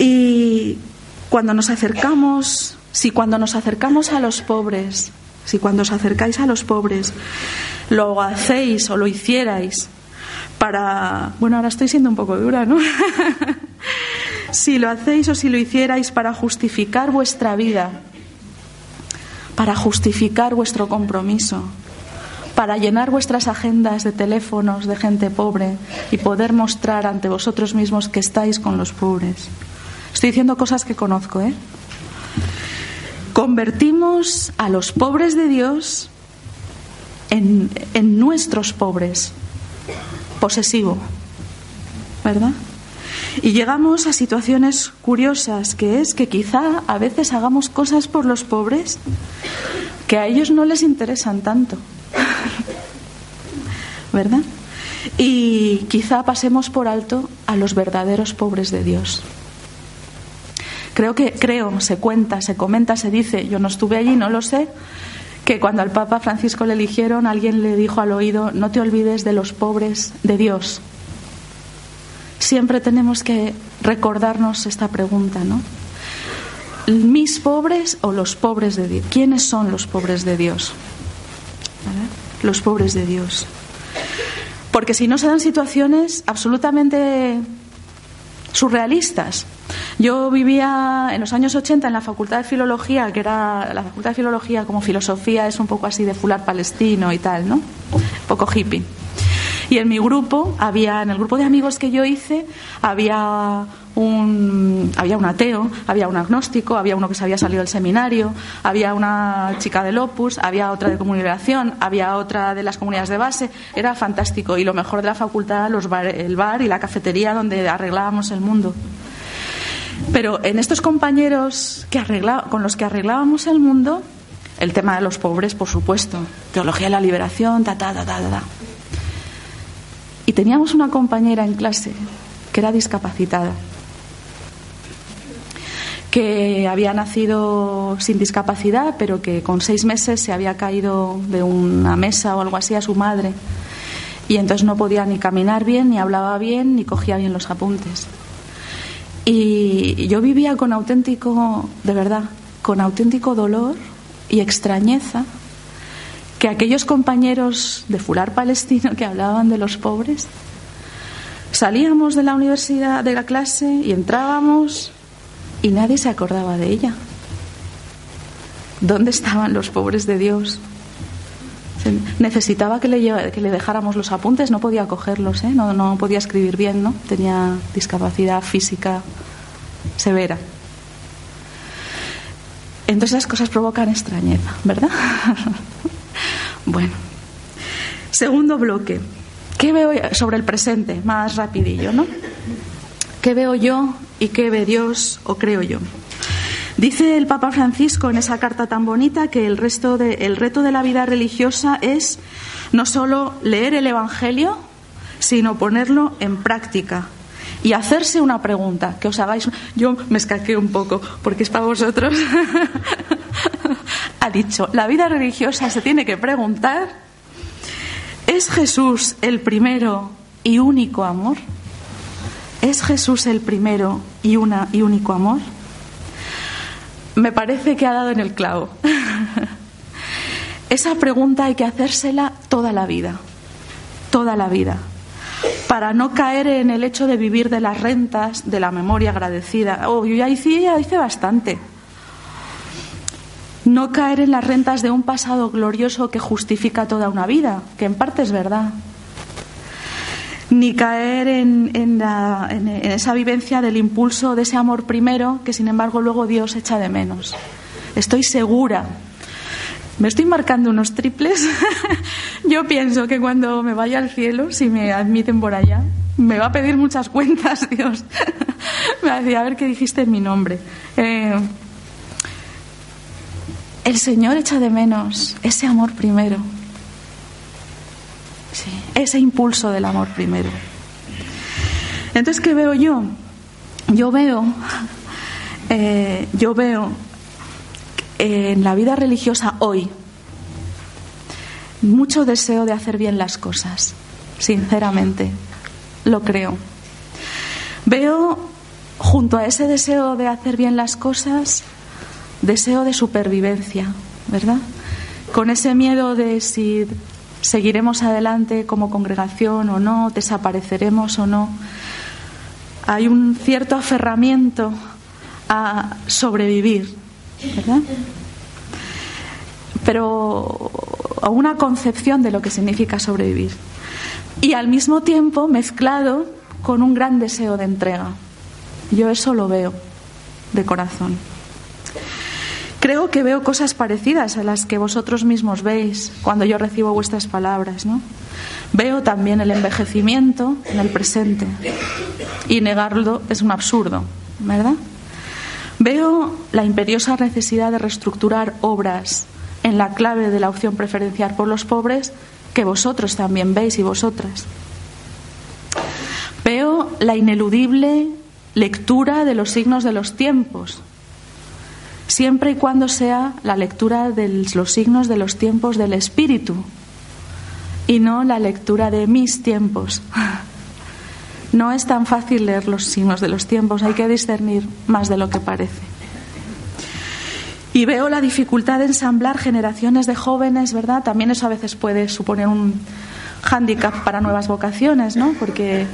A: Y cuando nos acercamos, si cuando nos acercamos a los pobres, si cuando os acercáis a los pobres lo hacéis o lo hicierais para, bueno, ahora estoy siendo un poco dura, ¿no? si lo hacéis o si lo hicierais para justificar vuestra vida, para justificar vuestro compromiso, para llenar vuestras agendas de teléfonos de gente pobre y poder mostrar ante vosotros mismos que estáis con los pobres. Estoy diciendo cosas que conozco, ¿eh? Convertimos a los pobres de Dios en, en nuestros pobres. Posesivo. ¿Verdad? Y llegamos a situaciones curiosas, que es que quizá a veces hagamos cosas por los pobres que a ellos no les interesan tanto. ¿Verdad? Y quizá pasemos por alto a los verdaderos pobres de Dios. Creo que, creo, se cuenta, se comenta, se dice, yo no estuve allí, no lo sé, que cuando al Papa Francisco le eligieron, alguien le dijo al oído, no te olvides de los pobres de Dios. Siempre tenemos que recordarnos esta pregunta, ¿no? ¿Mis pobres o los pobres de Dios? ¿Quiénes son los pobres de Dios? Los pobres de Dios. Porque si no se dan situaciones absolutamente surrealistas, yo vivía en los años 80 en la Facultad de Filología, que era la Facultad de Filología como filosofía es un poco así de fular palestino y tal, ¿no? Un poco hippie. Y en mi grupo había, en el grupo de amigos que yo hice, había un, había un ateo, había un agnóstico, había uno que se había salido del seminario, había una chica del Opus, había otra de comunicación, había otra de las comunidades de base. Era fantástico. Y lo mejor de la facultad, los el bar y la cafetería donde arreglábamos el mundo. Pero en estos compañeros que con los que arreglábamos el mundo, el tema de los pobres, por supuesto, teología de la liberación, ta, ta, ta, ta, ta. Y teníamos una compañera en clase que era discapacitada, que había nacido sin discapacidad, pero que con seis meses se había caído de una mesa o algo así a su madre. Y entonces no podía ni caminar bien, ni hablaba bien, ni cogía bien los apuntes. Y yo vivía con auténtico, de verdad, con auténtico dolor y extrañeza que aquellos compañeros de fular palestino que hablaban de los pobres, salíamos de la universidad, de la clase y entrábamos y nadie se acordaba de ella. ¿Dónde estaban los pobres de Dios? Necesitaba que le, que le dejáramos los apuntes, no podía cogerlos, ¿eh? no, no podía escribir bien, ¿no? Tenía discapacidad física severa. Entonces las cosas provocan extrañeza, ¿verdad? bueno. Segundo bloque. ¿Qué veo sobre el presente? Más rapidillo, ¿no? ¿Qué veo yo y qué ve Dios o creo yo? Dice el Papa Francisco en esa carta tan bonita que el, resto de, el reto de la vida religiosa es no solo leer el Evangelio, sino ponerlo en práctica y hacerse una pregunta, que os hagáis. Yo me escaqueo un poco porque es para vosotros. ha dicho, la vida religiosa se tiene que preguntar, ¿es Jesús el primero y único amor? ¿Es Jesús el primero y, una, y único amor? Me parece que ha dado en el clavo. Esa pregunta hay que hacérsela toda la vida, toda la vida, para no caer en el hecho de vivir de las rentas, de la memoria agradecida. Oh, yo ya hice, ya hice bastante. No caer en las rentas de un pasado glorioso que justifica toda una vida, que en parte es verdad. Ni caer en, en esa vivencia del impulso de ese amor primero que sin embargo luego Dios echa de menos. Estoy segura me estoy marcando unos triples. Yo pienso que cuando me vaya al cielo, si me admiten por allá, me va a pedir muchas cuentas, Dios. me va a decir, a ver qué dijiste en mi nombre. Eh, el Señor echa de menos ese amor primero. Sí, ese impulso del amor primero. Entonces, ¿qué veo yo? Yo veo, eh, yo veo en la vida religiosa hoy mucho deseo de hacer bien las cosas, sinceramente, lo creo. Veo junto a ese deseo de hacer bien las cosas, deseo de supervivencia, ¿verdad? Con ese miedo de si seguiremos adelante como congregación o no, desapareceremos o no. Hay un cierto aferramiento a sobrevivir, ¿verdad? Pero a una concepción de lo que significa sobrevivir. Y al mismo tiempo mezclado con un gran deseo de entrega. Yo eso lo veo de corazón. Creo que veo cosas parecidas a las que vosotros mismos veis cuando yo recibo vuestras palabras, ¿no? Veo también el envejecimiento en el presente y negarlo es un absurdo, ¿verdad? Veo la imperiosa necesidad de reestructurar obras en la clave de la opción preferencial por los pobres que vosotros también veis y vosotras. Veo la ineludible lectura de los signos de los tiempos, siempre y cuando sea la lectura de los signos de los tiempos del espíritu y no la lectura de mis tiempos. No es tan fácil leer los signos de los tiempos, hay que discernir más de lo que parece. Y veo la dificultad de ensamblar generaciones de jóvenes, ¿verdad? También eso a veces puede suponer un hándicap para nuevas vocaciones, ¿no? Porque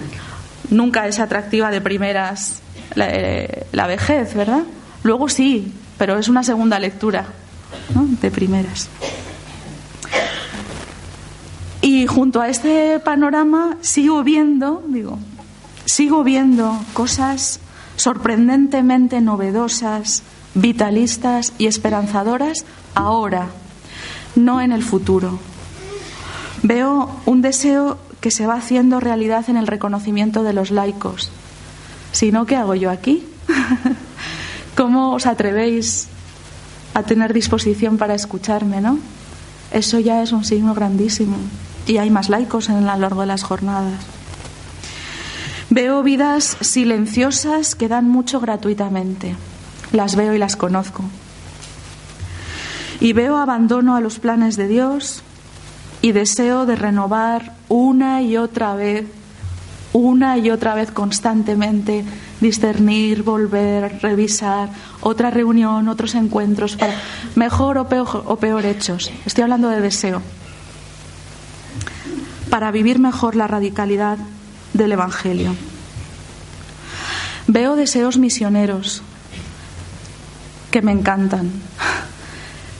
A: nunca es atractiva de primeras la, eh, vejez, ¿verdad? Luego sí, pero es una segunda lectura, ¿no? De primeras. Y junto a este panorama sigo viendo, digo, sigo viendo cosas sorprendentemente novedosas, vitalistas y esperanzadoras ahora, no en el futuro. Veo un deseo que se va haciendo realidad en el reconocimiento de los laicos. Si no, ¿qué hago yo aquí? ¿Cómo os atrevéis a tener disposición para escucharme, no? Eso ya es un signo grandísimo. Y hay más laicos en a lo largo de las jornadas. Veo vidas silenciosas que dan mucho gratuitamente. Las veo y las conozco. Y veo abandono a los planes de Dios y deseo de renovar una y otra vez, una y otra vez constantemente, discernir, volver, revisar, otra reunión, otros encuentros, para mejor o peor, o peor hechos. Estoy hablando de deseo. Para vivir mejor la radicalidad del Evangelio. Veo deseos misioneros que me encantan.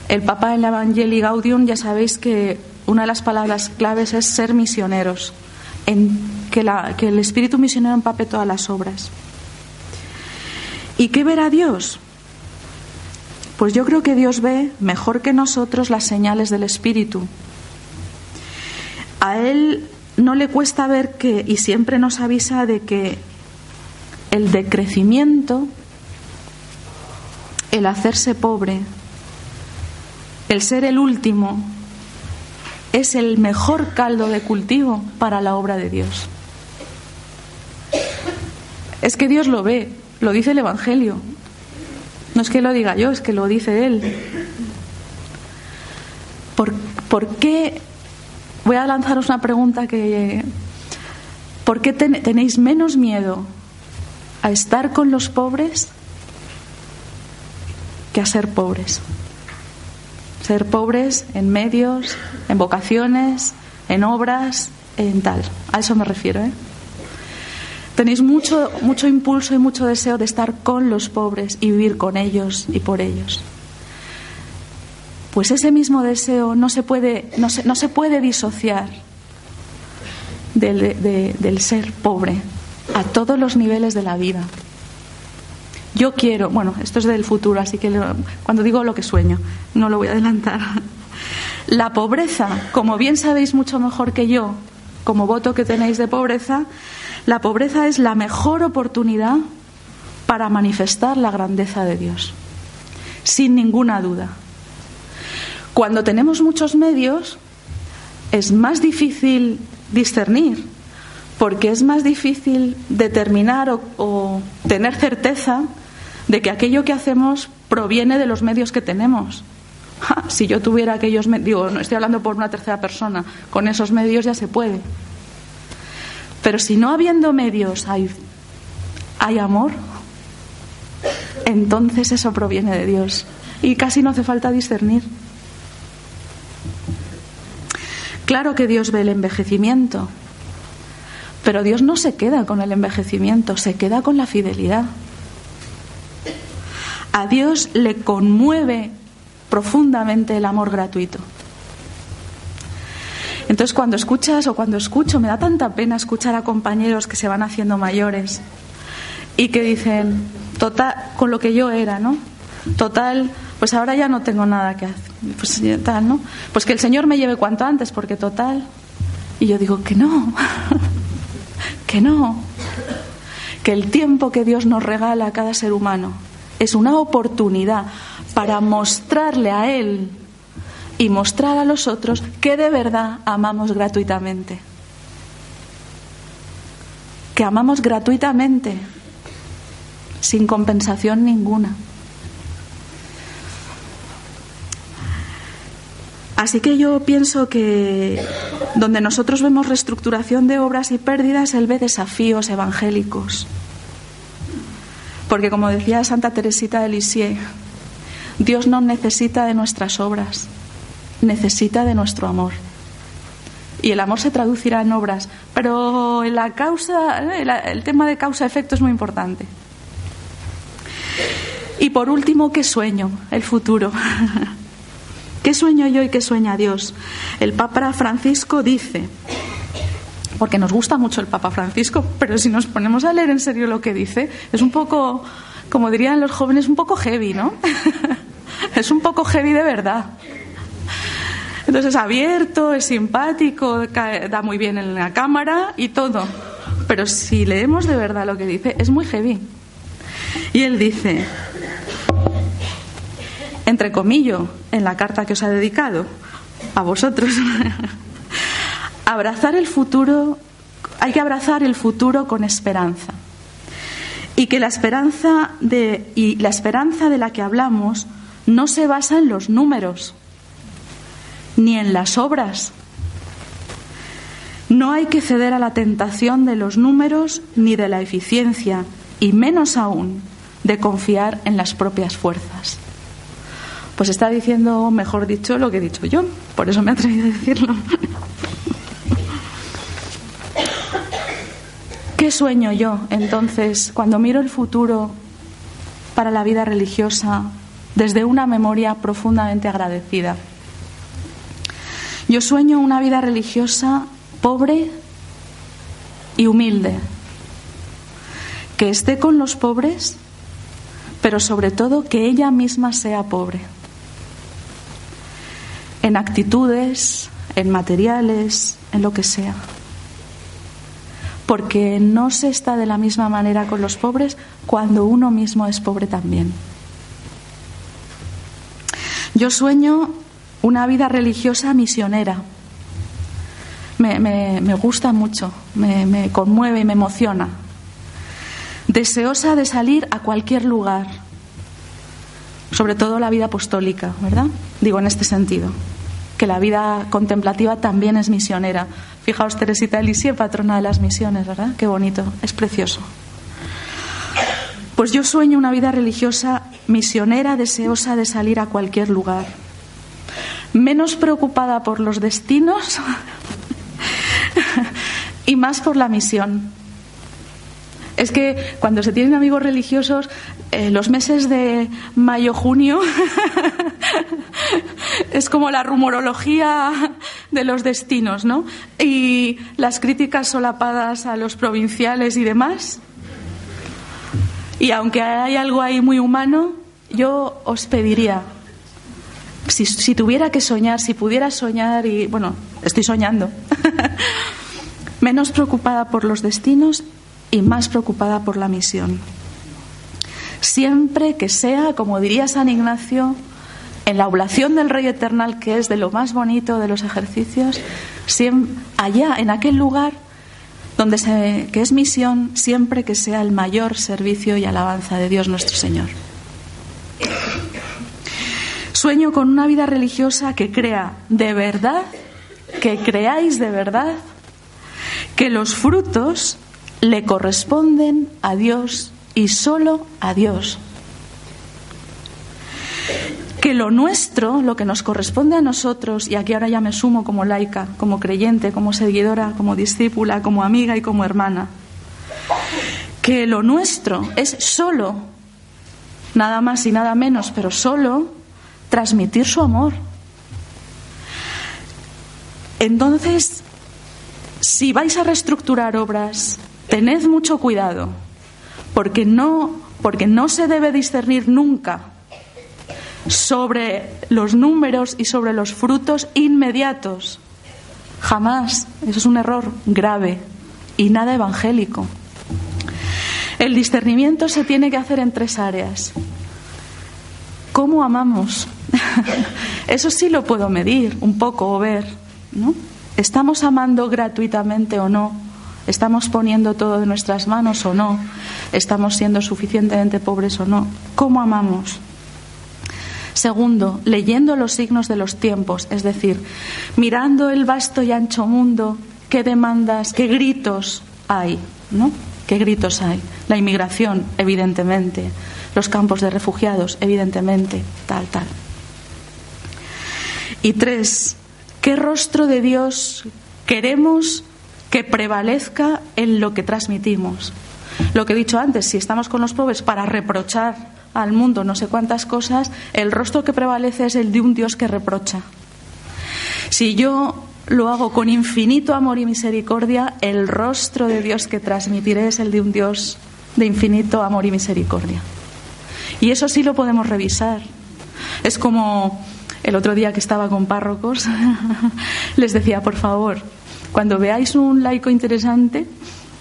A: El Papa en la Evangelii Gaudium ya sabéis que una de las palabras claves es ser misioneros, que, que el espíritu misionero empape todas las obras. ¿Y qué verá Dios? Pues yo creo que Dios ve mejor que nosotros las señales del espíritu. A Él no le cuesta ver que, y siempre nos avisa de que el decrecimiento, el hacerse pobre, el ser el último, es el mejor caldo de cultivo para la obra de Dios. Es que Dios lo ve, lo dice el Evangelio. No es que lo diga yo, es que lo dice Él. ¿Por, qué? Voy a lanzaros una pregunta que... ¿Por qué tenéis menos miedo a estar con los pobres que a ser pobres? Ser pobres en medios, en vocaciones, en obras, en tal. A eso me refiero. ¿eh? Tenéis mucho, mucho impulso y mucho deseo de estar con los pobres y vivir con ellos y por ellos. Pues ese mismo deseo no se puede, no se, no se puede disociar del, del ser pobre a todos los niveles de la vida. Yo quiero, bueno, esto es del futuro, así que cuando digo lo que sueño, no lo voy a adelantar. La pobreza, como bien sabéis mucho mejor que yo, como voto que tenéis de pobreza, la pobreza es la mejor oportunidad para manifestar la grandeza de Dios, sin ninguna duda. Cuando tenemos muchos medios, es más difícil discernir, porque es más difícil determinar o, tener certeza de que aquello que hacemos proviene de los medios que tenemos. si yo tuviera aquellos medios, no estoy hablando por una tercera persona, con esos medios ya se puede. Pero si no habiendo medios hay, hay amor, entonces eso proviene de Dios. Y casi no hace falta discernir. Claro que Dios ve el envejecimiento, pero Dios no se queda con el envejecimiento, se queda con la fidelidad. A Dios le conmueve profundamente el amor gratuito. Entonces cuando escuchas o cuando escucho, me da tanta pena escuchar a compañeros que se van haciendo mayores y que dicen, total, con lo que yo era, ¿no? Total, pues ahora ya no tengo nada que hacer. Pues tal, ¿no? Pues que el Señor me lleve cuanto antes, porque total. Y yo digo que no, que no, que el tiempo que Dios nos regala a cada ser humano es una oportunidad para mostrarle a Él y mostrar a los otros que de verdad amamos gratuitamente. Que amamos gratuitamente, sin compensación ninguna. Así que yo pienso que donde nosotros vemos reestructuración de obras y pérdidas, Él ve desafíos evangélicos. Porque como decía Santa Teresita de Lisieux, Dios no necesita de nuestras obras, necesita de nuestro amor. Y el amor se traducirá en obras, pero la causa, el tema de causa-efecto es muy importante. Y por último, ¿qué sueño? El futuro. ¿Qué sueño yo y qué sueña Dios? El Papa Francisco dice, porque nos gusta mucho el Papa Francisco, pero si nos ponemos a leer en serio lo que dice, es un poco, como dirían los jóvenes, un poco heavy, ¿no? es un poco heavy de verdad. Entonces es abierto, es simpático, da muy bien en la cámara y todo. Pero si leemos de verdad lo que dice, es muy heavy. Y él dice, entre comillas, en la carta que os ha dedicado, a vosotros, abrazar el futuro, hay que abrazar el futuro con esperanza. Y que la esperanza de, y la esperanza de la que hablamos no se basa en los números, ni en las obras. No hay que ceder a la tentación de los números ni de la eficiencia, y menos aún de confiar en las propias fuerzas. Pues está diciendo, mejor dicho, lo que he dicho yo, por eso me he atrevido a decirlo. ¿Qué sueño yo entonces cuando miro el futuro para la vida religiosa desde una memoria profundamente agradecida? Yo sueño una vida religiosa pobre y humilde, que esté con los pobres, pero sobre todo que ella misma sea pobre, en actitudes, en materiales, en lo que sea. Porque no se está de la misma manera con los pobres cuando uno mismo es pobre también. Yo sueño una vida religiosa misionera. Me, gusta mucho, me, me conmueve y me emociona. Deseosa de salir a cualquier lugar, sobre todo la vida apostólica, ¿verdad? Digo en este sentido. Que la vida contemplativa también es misionera. Fijaos, Teresita Elisie, patrona de las misiones, ¿verdad? Qué bonito, es precioso. Pues yo sueño una vida religiosa misionera, deseosa de salir a cualquier lugar, menos preocupada por los destinos y más por la misión. Es que cuando se tienen amigos religiosos, eh, los meses de mayo-junio es como la rumorología de los destinos, ¿no? Y las críticas solapadas a los provinciales y demás. Y aunque hay algo ahí muy humano, yo os pediría, si, si tuviera que soñar, si pudiera soñar, y bueno, estoy soñando, menos preocupada por los destinos y más preocupada por la misión. Siempre que sea, como diría San Ignacio, en la oblación del Rey Eternal, que es de lo más bonito de los ejercicios, allá, en aquel lugar donde se, que es misión, siempre que sea el mayor servicio y alabanza de Dios nuestro Señor. Sueño con una vida religiosa que crea de verdad, que creáis de verdad, que los frutos le corresponden a Dios y solo a Dios. Que lo nuestro, lo que nos corresponde a nosotros, y aquí ahora ya me sumo como laica, como creyente, como seguidora, como discípula, como amiga y como hermana, que lo nuestro es solo, nada más y nada menos, pero solo transmitir su amor. Entonces, si vais a reestructurar obras, tened mucho cuidado, porque no, porque no se debe discernir nunca sobre los números y sobre los frutos inmediatos. Jamás. Eso es un error grave y nada evangélico. El discernimiento se tiene que hacer en tres áreas. ¿Cómo amamos? Eso sí lo puedo medir un poco o ver, ¿no? ¿Estamos amando gratuitamente o no? ¿Estamos poniendo todo de nuestras manos o no? ¿Estamos siendo suficientemente pobres o no? ¿Cómo amamos? Segundo, leyendo los signos de los tiempos, es decir, mirando el vasto y ancho mundo, qué demandas, qué gritos hay, ¿no? ¿Qué gritos hay? La inmigración, evidentemente, los campos de refugiados, evidentemente, tal, tal. Y tres, ¿qué rostro de Dios queremos que prevalezca en lo que transmitimos. Lo que he dicho antes, si estamos con los pobres para reprochar al mundo no sé cuántas cosas, el rostro que prevalece es el de un Dios que reprocha. Si yo lo hago con infinito amor y misericordia, el rostro de Dios que transmitiré es el de un Dios de infinito amor y misericordia. Y eso sí lo podemos revisar. Es como el otro día que estaba con párrocos, les decía, por favor, cuando veáis un laico interesante,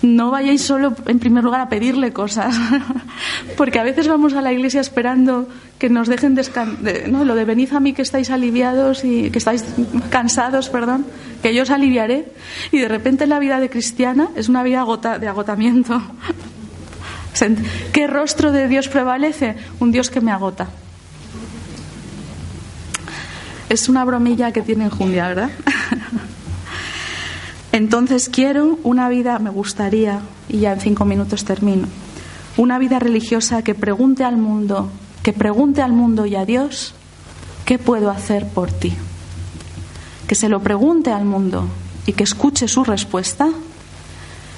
A: no vayáis solo, en primer lugar, a pedirle cosas, porque a veces vamos a la iglesia esperando que nos dejen descansar, ¿no? lo de venid a mí que estáis aliviados y que estáis cansados, perdón, que yo os aliviaré, y de repente la vida de cristiana es una vida de agotamiento. ¿Qué rostro de Dios prevalece? Un Dios que me agota. Es una bromilla que tiene enjundia, ¿verdad? Entonces quiero una vida, me gustaría, y ya en cinco minutos termino, una vida religiosa que pregunte al mundo, que pregunte al mundo y a Dios, ¿qué puedo hacer por ti? Que se lo pregunte al mundo y que escuche su respuesta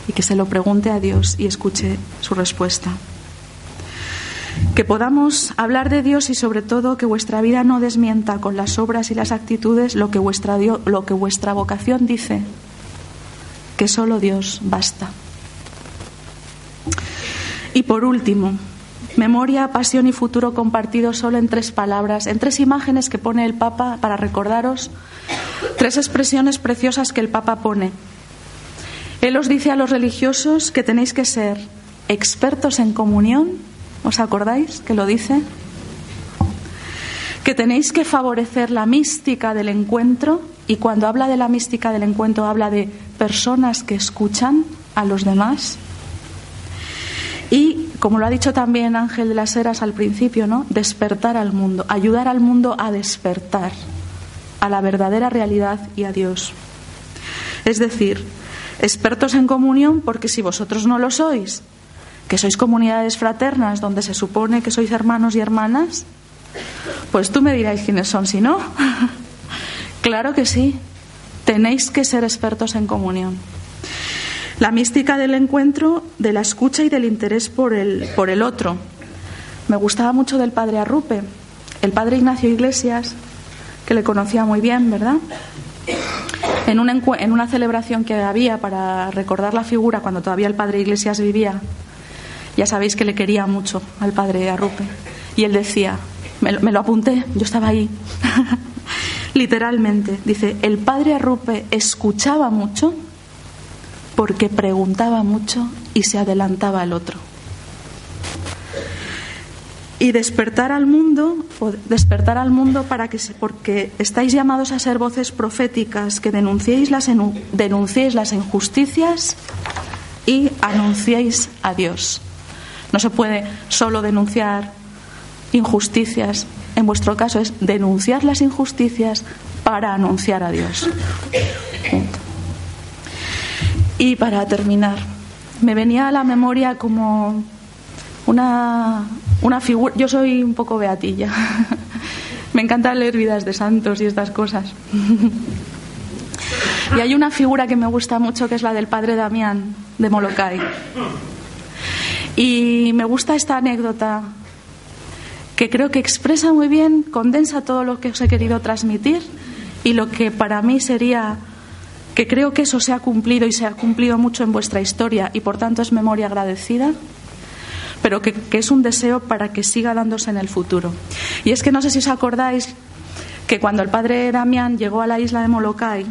A: y que se lo pregunte a Dios y escuche su respuesta. Que podamos hablar de Dios y sobre todo que vuestra vida no desmienta con las obras y las actitudes lo que vuestra, lo que vuestra vocación dice que solo Dios basta. Y por último, memoria, pasión y futuro compartido solo en tres palabras, en tres imágenes que pone el Papa para recordaros tres expresiones preciosas que el Papa pone. Él os dice a los religiosos que tenéis que ser expertos en comunión, ¿os acordáis que lo dice? Que tenéis que favorecer la mística del encuentro y cuando habla de la mística del encuentro habla de personas que escuchan a los demás. Y, como lo ha dicho también Ángel de las Heras al principio, ¿no? despertar al mundo, ayudar al mundo a despertar. a la verdadera realidad y a Dios. Es decir, expertos en comunión porque si vosotros no lo sois, que sois comunidades fraternas donde se supone que sois hermanos y hermanas, pues tú me dirás quiénes son si no. claro que sí, tenéis que ser expertos en comunión. La mística del encuentro, de la escucha y del interés por el, por el otro. Me gustaba mucho del padre Arrupe, el padre Ignacio Iglesias, que le conocía muy bien, ¿verdad? En una, en una celebración que había para recordar la figura cuando todavía el padre Iglesias vivía, ya sabéis que le quería mucho al padre Arrupe. Y él decía, me, lo apunté, yo estaba ahí, literalmente, dice, el padre Arrupe escuchaba mucho porque preguntaba mucho y se adelantaba al otro. Y despertar al mundo, despertar al mundo para que porque estáis llamados a ser voces proféticas que denunciéis las, denunciéis las injusticias y anunciéis a Dios. No se puede solo denunciar injusticias. En vuestro caso es denunciar las injusticias para anunciar a Dios. Y para terminar, me venía a la memoria como una, una figura. Yo soy un poco beatilla. me encanta leer vidas de santos y estas cosas. y hay una figura que me gusta mucho que es la del padre Damián de Molokai. Y me gusta esta anécdota que creo que expresa muy bien, condensa todo lo que os he querido transmitir y lo que para mí sería que creo que eso se ha cumplido y se ha cumplido mucho en vuestra historia y por tanto es memoria agradecida, pero que, es un deseo para que siga dándose en el futuro. Y es que no sé si os acordáis que cuando el padre Damián llegó a la isla de Molokai,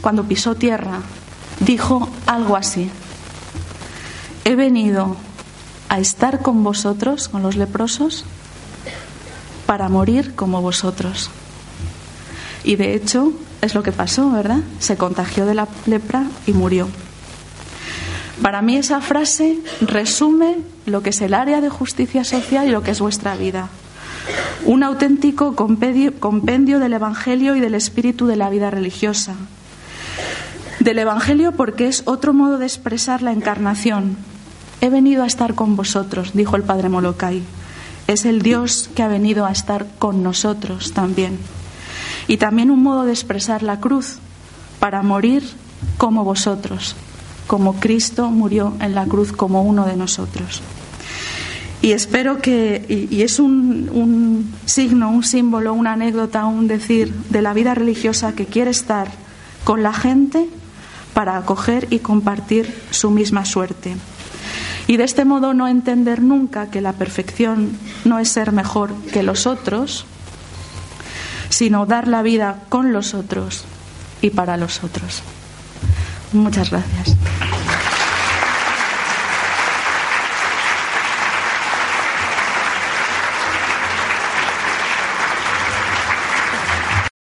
A: cuando pisó tierra, dijo algo así. He venido a estar con vosotros, con los leprosos, para morir como vosotros. Y de hecho es lo que pasó, ¿verdad? Se contagió de la lepra y murió. Para mí esa frase resume lo que es el área de justicia social y lo que es vuestra vida. Un auténtico compendio, del Evangelio y del espíritu de la vida religiosa. Del Evangelio porque es otro modo de expresar la encarnación, He venido a estar con vosotros, dijo el padre Molokai. Es el Dios que ha venido a estar con nosotros también. Y también un modo de expresar la cruz, para morir como vosotros, como Cristo murió en la cruz como uno de nosotros. Y espero que, y, es un, un signo, un símbolo, una anécdota, un decir de la vida religiosa que quiere estar con la gente para acoger y compartir su misma suerte. Y de este modo no entender nunca que la perfección no es ser mejor que los otros, sino dar la vida con los otros y para los otros. Muchas gracias.